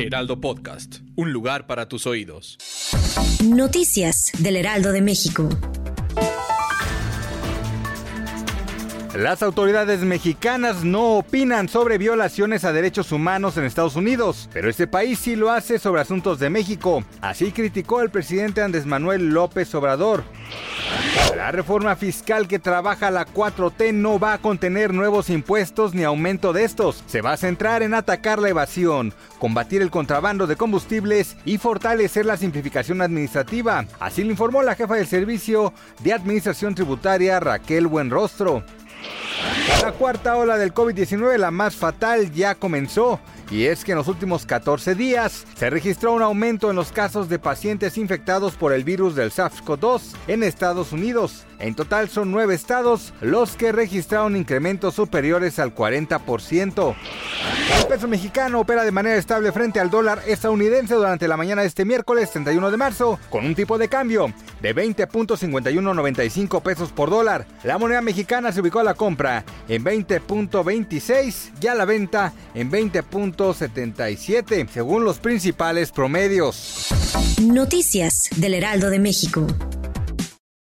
Heraldo Podcast, un lugar para tus oídos. Noticias del Heraldo de México. Las autoridades mexicanas no opinan sobre violaciones a derechos humanos en Estados Unidos, pero este país sí lo hace sobre asuntos de México. Así criticó el presidente Andrés Manuel López Obrador. La reforma fiscal que trabaja la 4T no va a contener nuevos impuestos ni aumento de estos. Se va a centrar en atacar la evasión, combatir el contrabando de combustibles y fortalecer la simplificación administrativa. Así lo informó la jefa del Servicio de Administración Tributaria Raquel Buenrostro. La cuarta ola del COVID-19, la más fatal, ya comenzó. Y es que en los últimos 14 días se registró un aumento en los casos de pacientes infectados por el virus del SARS-CoV-2 en Estados Unidos. En total son nueve estados los que registraron incrementos superiores al 40%. El peso mexicano opera de manera estable frente al dólar estadounidense durante la mañana de este miércoles 31 de marzo, con un tipo de cambio de 20.5195 pesos por dólar. La moneda mexicana se ubicó a la compra en 20.26 y a la venta en 20.77, según los principales promedios. Noticias del Heraldo de México.